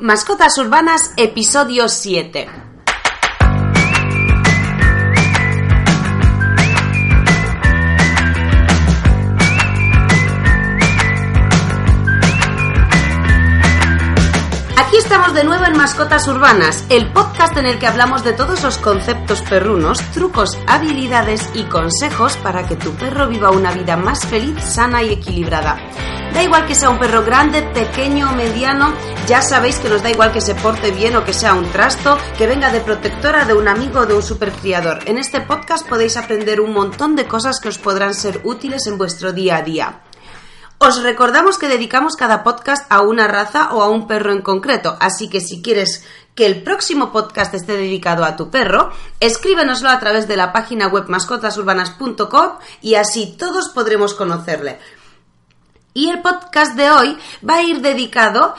Mascotas Urbanas, episodio 7. Aquí estamos de nuevo en Mascotas Urbanas, el podcast en el que hablamos de todos los conceptos perrunos, trucos, habilidades y consejos para que tu perro viva una vida más feliz, sana y equilibrada. Da igual que sea un perro grande, pequeño o mediano, ya sabéis que nos da igual que se porte bien o que sea un trasto, que venga de protectora, de un amigo o de un supercriador. En este podcast podéis aprender un montón de cosas que os podrán ser útiles en vuestro día a día. Os recordamos que dedicamos cada podcast a una raza o a un perro en concreto, así que si quieres que el próximo podcast esté dedicado a tu perro, escríbenoslo a través de la página web mascotasurbanas.com y así todos podremos conocerle. Y el podcast de hoy va a ir dedicado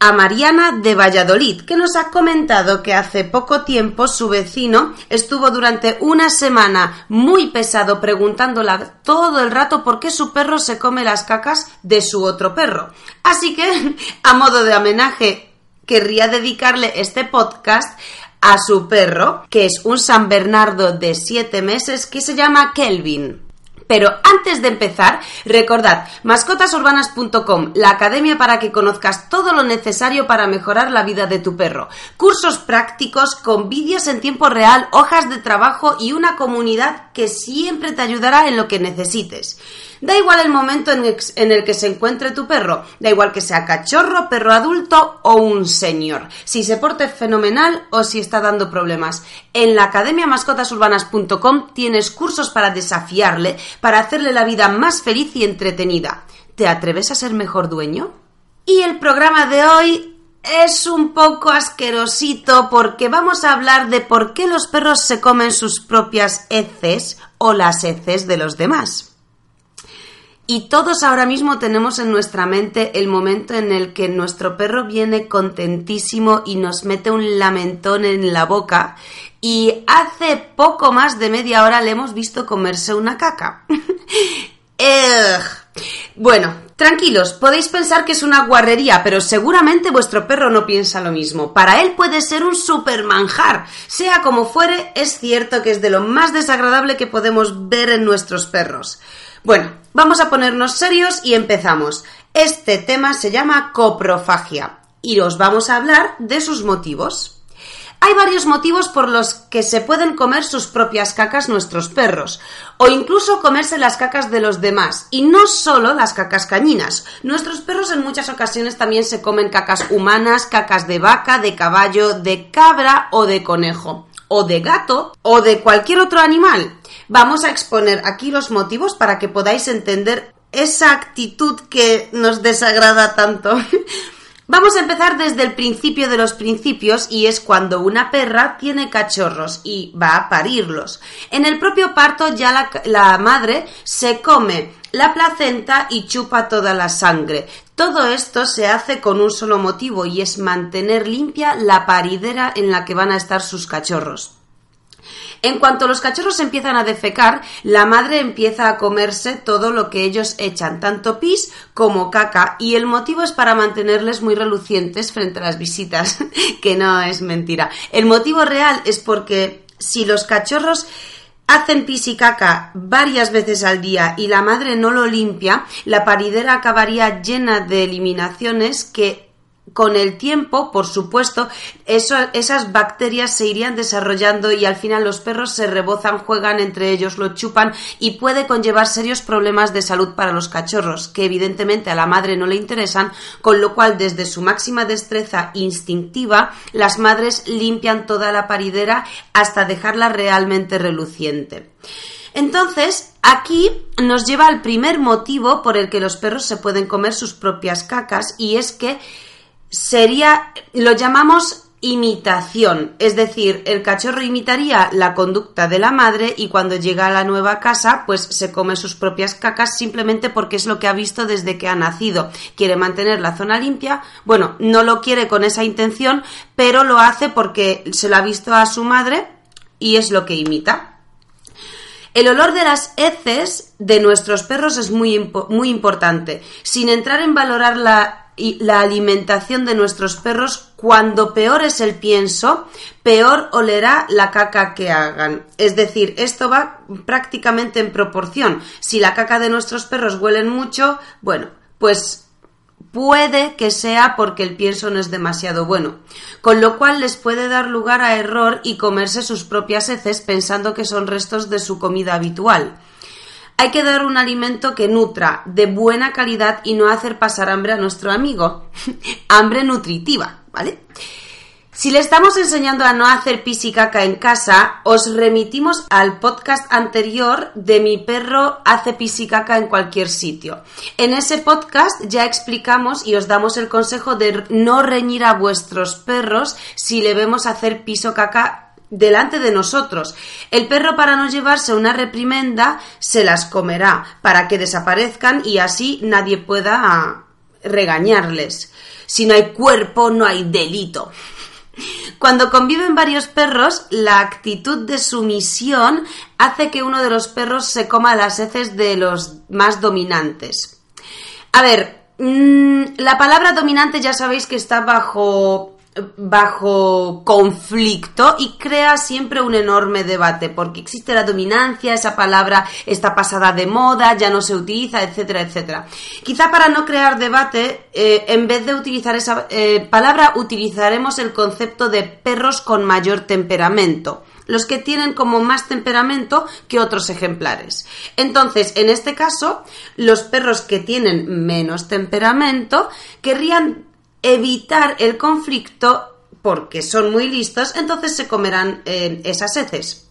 Mariana de Valladolid, que nos ha comentado que hace poco tiempo su vecino estuvo durante una semana muy pesado preguntándola todo el rato por qué su perro se come las cacas de su otro perro. Así que, a modo de homenaje, querría dedicarle este podcast a su perro, que es un San Bernardo de 7 meses que se llama Kelvin. Pero antes de empezar, recordad mascotasurbanas.com, la academia para que conozcas todo lo necesario para mejorar la vida de tu perro. Cursos prácticos con vídeos en tiempo real, hojas de trabajo y una comunidad que siempre te ayudará en lo que necesites. Da igual el momento en el que se encuentre tu perro, da igual que sea cachorro, perro adulto o un señor, si se porte fenomenal o si está dando problemas. En la academia mascotasurbanas.com tienes cursos para desafiarle, para hacerle la vida más feliz y entretenida. ¿Te atreves a ser mejor dueño? Y el programa de hoy es un poco asquerosito porque vamos a hablar de por qué los perros se comen sus propias heces o las heces de los demás. Y todos ahora mismo tenemos en nuestra mente el momento en el que nuestro perro viene contentísimo y nos mete un lamentón en la boca y hace poco más de media hora le hemos visto comerse una caca. bueno, tranquilos, podéis pensar que es una guarrería, pero seguramente vuestro perro no piensa lo mismo. Para él puede ser un super manjar. Sea como fuere, es cierto que es de lo más desagradable que podemos ver en nuestros perros. Bueno, vamos a ponernos serios y empezamos. Este tema se llama coprofagia y os vamos a hablar de sus motivos. Hay varios motivos por los que se pueden comer sus propias cacas nuestros perros, o incluso comerse las cacas de los demás, y no solo las cacas cañinas. Nuestros perros en muchas ocasiones también se comen cacas humanas, cacas de vaca, de caballo, de cabra o de conejo, o de gato, o de cualquier otro animal. Vamos a exponer aquí los motivos para que podáis entender esa actitud que nos desagrada tanto. Vamos a empezar desde el principio de los principios y es cuando una perra tiene cachorros y va a parirlos. En el propio parto ya la, la, madre se come la placenta y chupa toda la sangre. Todo esto se hace con un solo motivo y es mantener limpia la paridera en la que van a estar sus cachorros. En cuanto los cachorros empiezan a defecar, la madre empieza a comerse todo lo que ellos echan, tanto pis como caca, y el motivo es para mantenerles muy relucientes frente a las visitas, que no es mentira. El motivo real es porque si los cachorros hacen pis y caca varias veces al día y la madre no lo limpia, la paridera acabaría llena de eliminaciones que con el tiempo, por supuesto, esas bacterias se irían desarrollando y al final los perros se rebozan, juegan entre ellos, lo chupan y puede conllevar serios problemas de salud para los cachorros, que evidentemente a la madre no le interesan, con lo cual desde su máxima destreza instintiva, las madres limpian toda la paridera hasta dejarla realmente reluciente. Entonces, aquí nos lleva al primer motivo por el que los perros se pueden comer sus propias cacas y es que sería, lo llamamos imitación, es decir, el cachorro imitaría la conducta de la madre y cuando llega a la nueva casa, pues se come sus propias cacas simplemente porque es lo que ha visto desde que ha nacido. Quiere mantener la zona limpia, bueno, no lo quiere con esa intención, pero lo hace porque se lo ha visto a su madre y es lo que imita. El olor de las heces de nuestros perros es muy, muy importante. Sin entrar en valorar la y la alimentación de nuestros perros, cuando peor es el pienso, peor olerá la caca que hagan. Es decir, esto va prácticamente en proporción. Si la caca de nuestros perros huelen mucho, bueno, pues puede que sea porque el pienso no es demasiado bueno, con lo cual les puede dar lugar a error y comerse sus propias heces pensando que son restos de su comida habitual. Hay que dar un alimento que nutra, de buena calidad y no hacer pasar hambre a nuestro amigo. hambre nutritiva, ¿vale? Si le estamos enseñando a no hacer pis y caca en casa, os remitimos al podcast anterior de mi perro hace pis y caca en cualquier sitio. En ese podcast ya explicamos y os damos el consejo de no reñir a vuestros perros si le vemos hacer pis o caca delante de nosotros. El perro para no llevarse una reprimenda se las comerá para que desaparezcan y así nadie pueda regañarles. Si no hay cuerpo, no hay delito. Cuando conviven varios perros, la actitud de sumisión hace que uno de los perros se coma las heces de los más dominantes. A ver, mm, la palabra dominante ya sabéis que está bajo bajo conflicto y crea siempre un enorme debate porque existe la dominancia, esa palabra está pasada de moda, ya no se utiliza, etcétera, etcétera. Quizá para no crear debate, eh, en vez de utilizar esa eh, palabra, utilizaremos el concepto de perros con mayor temperamento los que tienen como más temperamento que otros ejemplares. Entonces, en este caso, los perros que tienen menos temperamento querrían evitar el conflicto porque son muy listos, entonces se comerán eh, esas heces.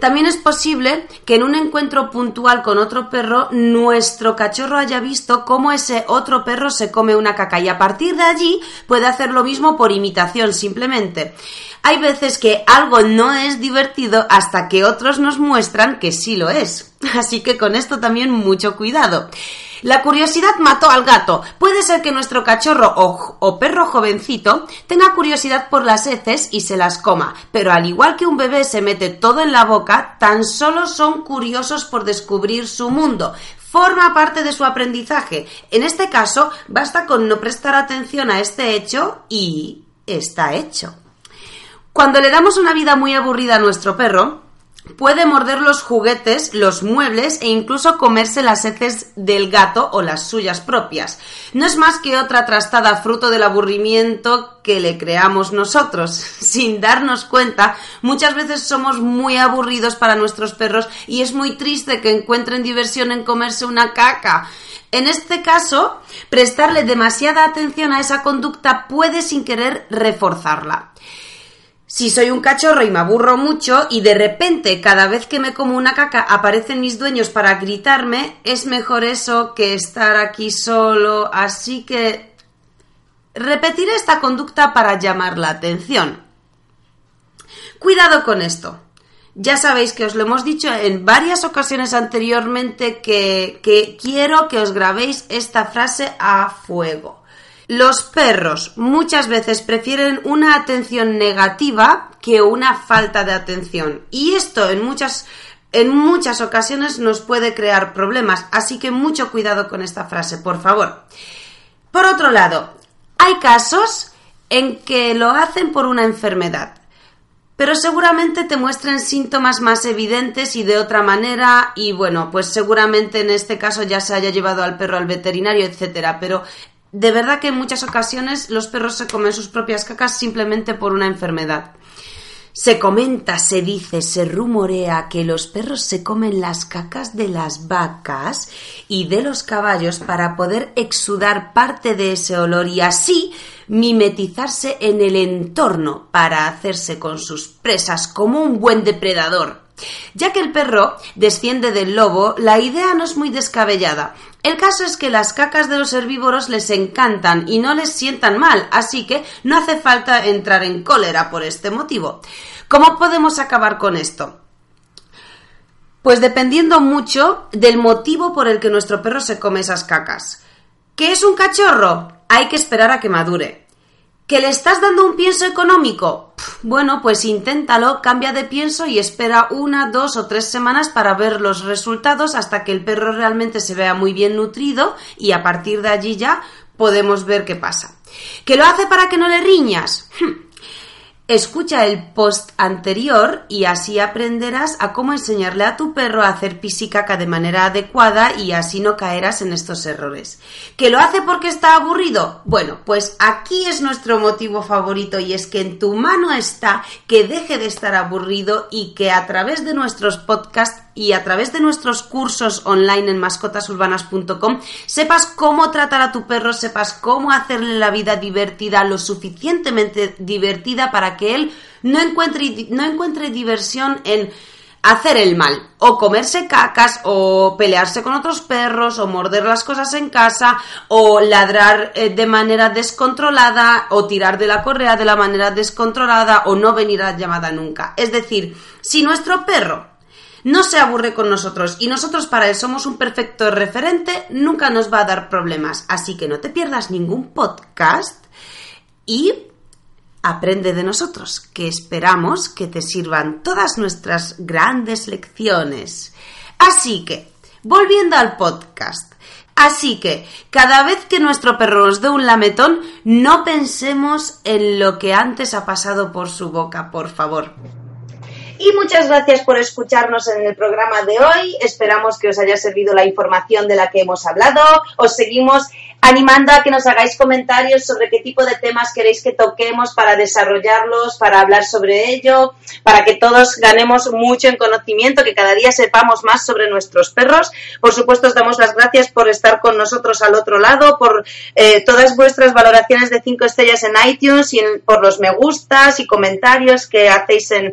También es posible que en un encuentro puntual con otro perro nuestro cachorro haya visto cómo ese otro perro se come una caca y a partir de allí puede hacer lo mismo por imitación simplemente. Hay veces que algo no es divertido hasta que otros nos muestran que sí lo es. Así que con esto también mucho cuidado. La curiosidad mató al gato. Puede ser que nuestro cachorro o, perro jovencito tenga curiosidad por las heces y se las coma, pero al igual que un bebé se mete todo en la boca, tan solo son curiosos por descubrir su mundo. Forma parte de su aprendizaje. En este caso, basta con no prestar atención a este hecho y está hecho. Cuando le damos una vida muy aburrida a nuestro perro, Puede morder los juguetes, los muebles e incluso comerse las heces del gato o las suyas propias. No es más que otra trastada fruto del aburrimiento que le creamos nosotros. Sin darnos cuenta, muchas veces somos muy aburridos para nuestros perros y es muy triste que encuentren diversión en comerse una caca. En este caso, prestarle demasiada atención a esa conducta puede sin querer reforzarla. Si soy un cachorro y me aburro mucho y de repente cada vez que me como una caca aparecen mis dueños para gritarme, es mejor eso que estar aquí solo. Así que repetiré esta conducta para llamar la atención. Cuidado con esto. Ya sabéis que os lo hemos dicho en varias ocasiones anteriormente que, que quiero que os grabéis esta frase a fuego. Los perros muchas veces prefieren una atención negativa que una falta de atención. Y esto en muchas, en muchas ocasiones nos puede crear problemas. Así que mucho cuidado con esta frase, por favor. Por otro lado, hay casos en que lo hacen por una enfermedad pero seguramente te muestren síntomas más evidentes y de otra manera y bueno, pues seguramente en este caso ya se haya llevado al perro al veterinario, etcétera, pero de verdad que en muchas ocasiones los perros se comen sus propias cacas simplemente por una enfermedad. Se comenta, se dice, se rumorea que los perros se comen las cacas de las vacas y de los caballos para poder exudar parte de ese olor y así mimetizarse en el entorno para hacerse con sus presas como un buen depredador. Ya que el perro desciende del lobo, la idea no es muy descabellada. El caso es que las cacas de los herbívoros les encantan y no les sientan mal, así que no hace falta entrar en cólera por este motivo. ¿Cómo podemos acabar con esto? Pues dependiendo mucho del motivo por el que nuestro perro se come esas cacas. ¿Qué es un cachorro? Hay que esperar a que madure. ¿Que le estás dando un pienso económico? bueno, pues inténtalo, cambia de pienso y espera una, dos o tres semanas para ver los resultados hasta que el perro realmente se vea muy bien nutrido y a partir de allí ya podemos ver qué pasa. ¿Que lo hace para que no le riñas? Hmm. Escucha el post anterior y así aprenderás a cómo enseñarle a tu perro a hacer pisicaca de manera adecuada y así no caerás en estos errores. ¿Que lo hace porque está aburrido? Bueno, pues aquí es nuestro motivo favorito y es que en tu mano está que deje de estar aburrido y que a través de nuestros podcasts y a través de nuestros cursos online en mascotasurbanas.com sepas cómo tratar a tu perro, sepas cómo hacerle la vida divertida, lo suficientemente divertida para que él no encuentre, no encuentre diversión en hacer el mal, o comerse cacas, o pelearse con otros perros, o morder las cosas en casa, o ladrar eh, de manera descontrolada, o tirar de la correa de la manera descontrolada, o no venir a la llamada nunca. Es decir, si nuestro perro no se aburre con nosotros y nosotros para él somos un perfecto referente, nunca nos va a dar problemas. Así que no te pierdas ningún podcast y aprende de nosotros, que esperamos que te sirvan todas nuestras grandes lecciones. Así que, volviendo al podcast. Así que, cada vez que nuestro perro nos dé un lametón, no pensemos en lo que antes ha pasado por su boca, por favor. Y muchas gracias por escucharnos en el programa de hoy. Esperamos que os haya servido la información de la que hemos hablado. Os seguimos animando a que nos hagáis comentarios sobre qué tipo de temas queréis que toquemos para desarrollarlos, para hablar sobre ello, para que todos ganemos mucho en conocimiento, que cada día sepamos más sobre nuestros perros. Por supuesto, os damos las gracias por estar con nosotros al otro lado, por eh, todas vuestras valoraciones de cinco estrellas en iTunes y por los me gustas y comentarios que hacéis en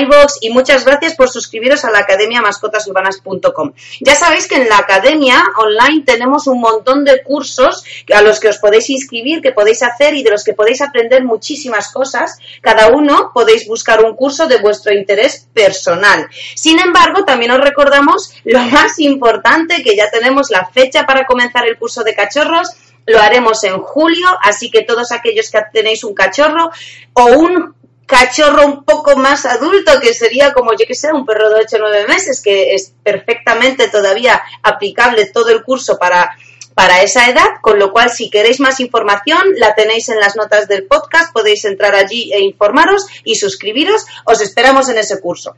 iVoox y muchas gracias por suscribiros a la academia mascotasurbanas.com. Ya sabéis que en la academia online tenemos un montón de cursos a los que os podéis inscribir, que podéis hacer y de los que podéis aprender muchísimas cosas. Cada uno podéis buscar un curso de vuestro interés personal. Sin embargo, también os recordamos lo más importante, que ya tenemos la fecha para comenzar el curso de cachorros lo haremos en julio, así que todos aquellos que tenéis un cachorro o un cachorro un poco más adulto, que sería como, yo que sé, un perro de 8 o 9 meses, que es perfectamente todavía aplicable todo el curso para, para esa edad, con lo cual si queréis más información la tenéis en las notas del podcast, podéis entrar allí e informaros y suscribiros, os esperamos en ese curso.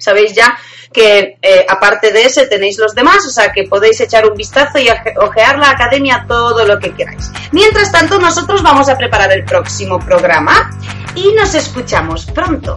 Sabéis ya que eh, aparte de ese tenéis los demás, o sea que podéis echar un vistazo y ojear la academia todo lo que queráis. Mientras tanto, nosotros vamos a preparar el próximo programa y nos escuchamos pronto.